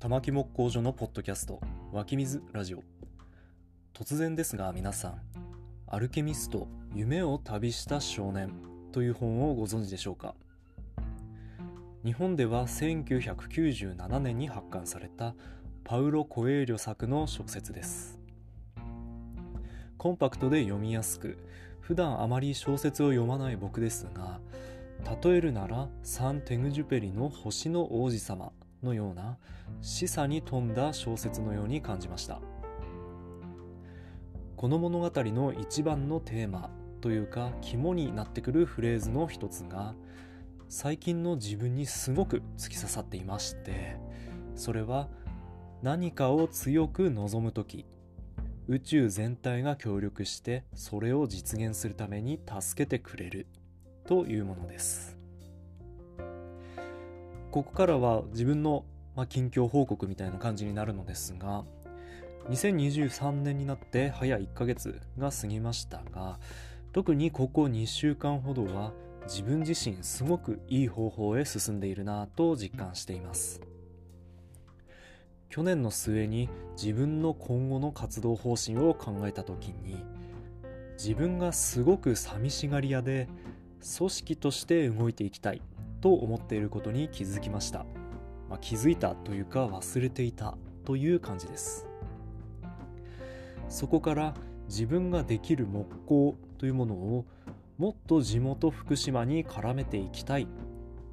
玉木木工所のポッドキャスト湧き水ラジオ。突然ですが皆さんアルケミスト夢を旅した少年という本をご存知でしょうか？日本では1997年に発刊されたパウロ・コエーリョ作の小説です。コンパクトで読みやすく普段あまり小説を読まない僕ですが例えるならサン・テグジュペリの星の王子様のような示唆に富んだ小説のように感じました。この物語の一番のテーマというか肝になってくるフレーズの一つが最近の自分にすごく突き刺さっていましてそれは何かを強く望む時宇宙全体が協力してそれを実現するために助けてくれるというものです。ここからは自分の、ま近況報告みたいな感じになるのですが2023年になって早1ヶ月が過ぎましたが特にここ2週間ほどは自分自身すごくいい方法へ進んでいるなと実感しています。去年の末に自分の今後の活動方針を考えた時に自分がすごく寂しがり屋で組織として動いていきたい。と思っていることに気づきました、まあ、気づいたというか忘れていたという感じです。そこから自分ができる木工というものをもっと地元福島に絡めていきたい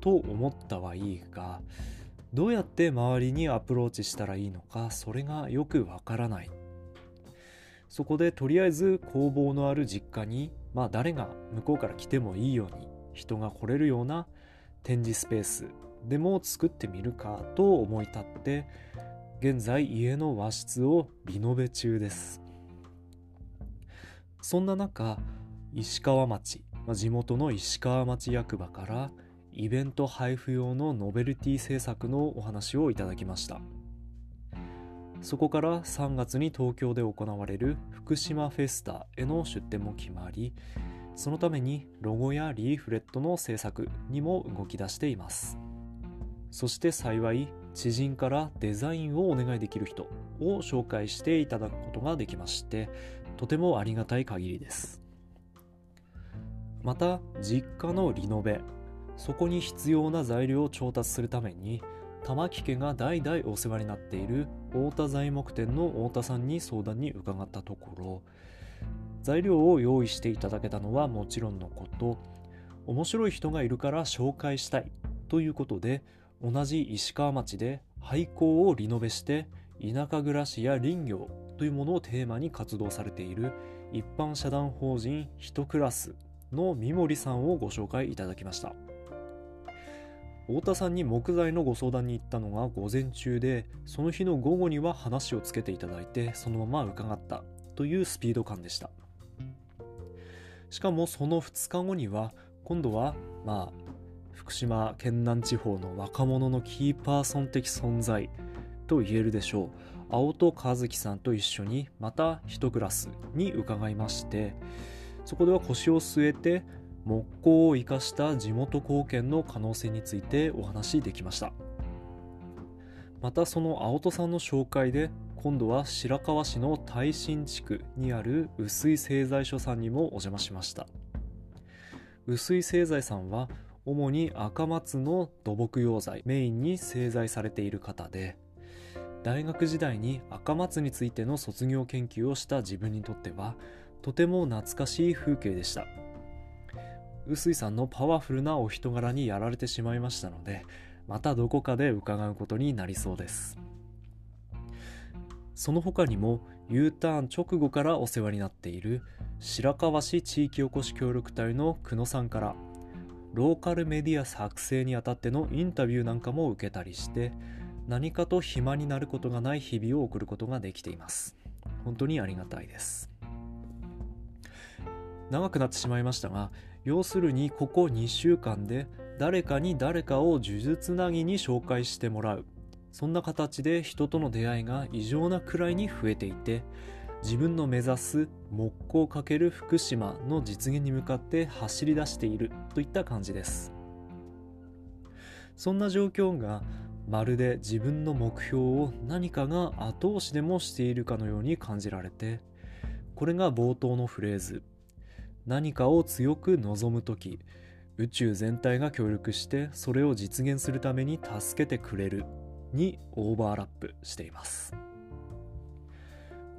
と思ったはいいがどうやって周りにアプローチしたらいいのかそれがよくわからない。そこでとりあえず工房のある実家にまあ誰が向こうから来てもいいように人が来れるような展示スペースでも作ってみるかと思い立って現在家の和室をリノベ中です。そんな中石川町、まあ、地元の石川町役場からイベント配布用のノベルティ制作のお話をいただきました。そこから3月に東京で行われる福島フェスタへの出展も決まりそのためにロゴやリーフレットの制作にも動き出しています。そして幸い知人からデザインをお願いできる人を紹介していただくことができましてとてもありがたい限りです。また実家のリノベそこに必要な材料を調達するために玉木家が代々お世話になっている太田材木店の太田さんに相談に伺ったところ材料を用意していただけたのはもちろんのこと。面白い人がいるから紹介したいということで同じ石川町で廃校をリノベして田舎暮らしや林業というものをテーマに活動されている一般社団法人ヒトクラスの三森さんをご紹介いただきました。太田さんに木材のご相談に行ったのが午前中でその日の午後には話をつけていただいてそのまま伺ったというスピード感でした。しかもその2日後には今度はまあ福島県南地方の若者のキーパーソン的存在と言えるでしょう。青戸和樹さんと一緒にまた1クラスに伺いましてそこでは腰を据えて木工を生かした地元貢献の可能性についてお話しできました。またその青戸さんの紹介で今度は白河市の耐震地区にある薄井製材所さんにもお邪魔しました。薄井製材さんは主に赤松の土木用材メインに製材されている方で大学時代に赤松についての卒業研究をした自分にとってはとても懐かしい風景でした。臼井さんのパワフルなお人柄にやられてしまいましたのでまたどこかで伺うことになりそうです。その他にも U ターン直後からお世話になっている白河市地域おこし協力隊の久野さんからローカルメディア作成にあたってのインタビューなんかも受けたりして何かと暇になることがない日々を送ることができています。本当にありがたいです。長くなってしまいましたが要するにここ2週間で誰かに誰かを呪術つなぎに紹介してもらう。そんな形で人との出会いが異常なくらいに増えていて自分の目指す木工×福島の実現に向かって走り出しているといった感じです。そんな状況がまるで自分の目標を何かが後押しでもしているかのように感じられてこれが冒頭のフレーズ。何かを強く望む時宇宙全体が協力してそれを実現するために助けてくれるにオーバーラップしています。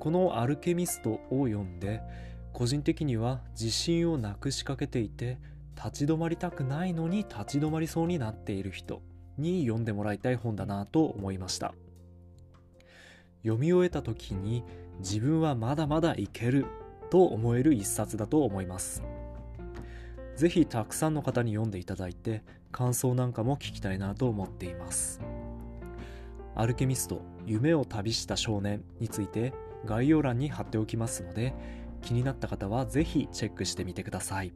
この「アルケミスト」を読んで個人的には自信をなくしかけていて立ち止まりたくないのに立ち止まりそうになっている人に読んでもらいたい本だなと思いました。読み終えた時に自分はまだまだいける。と思える一冊だと思いますぜひたくさんの方に読んでいただいて感想なんかも聞きたいなと思っていますアルケミスト夢を旅した少年について概要欄に貼っておきますので気になった方はぜひチェックしてみてください。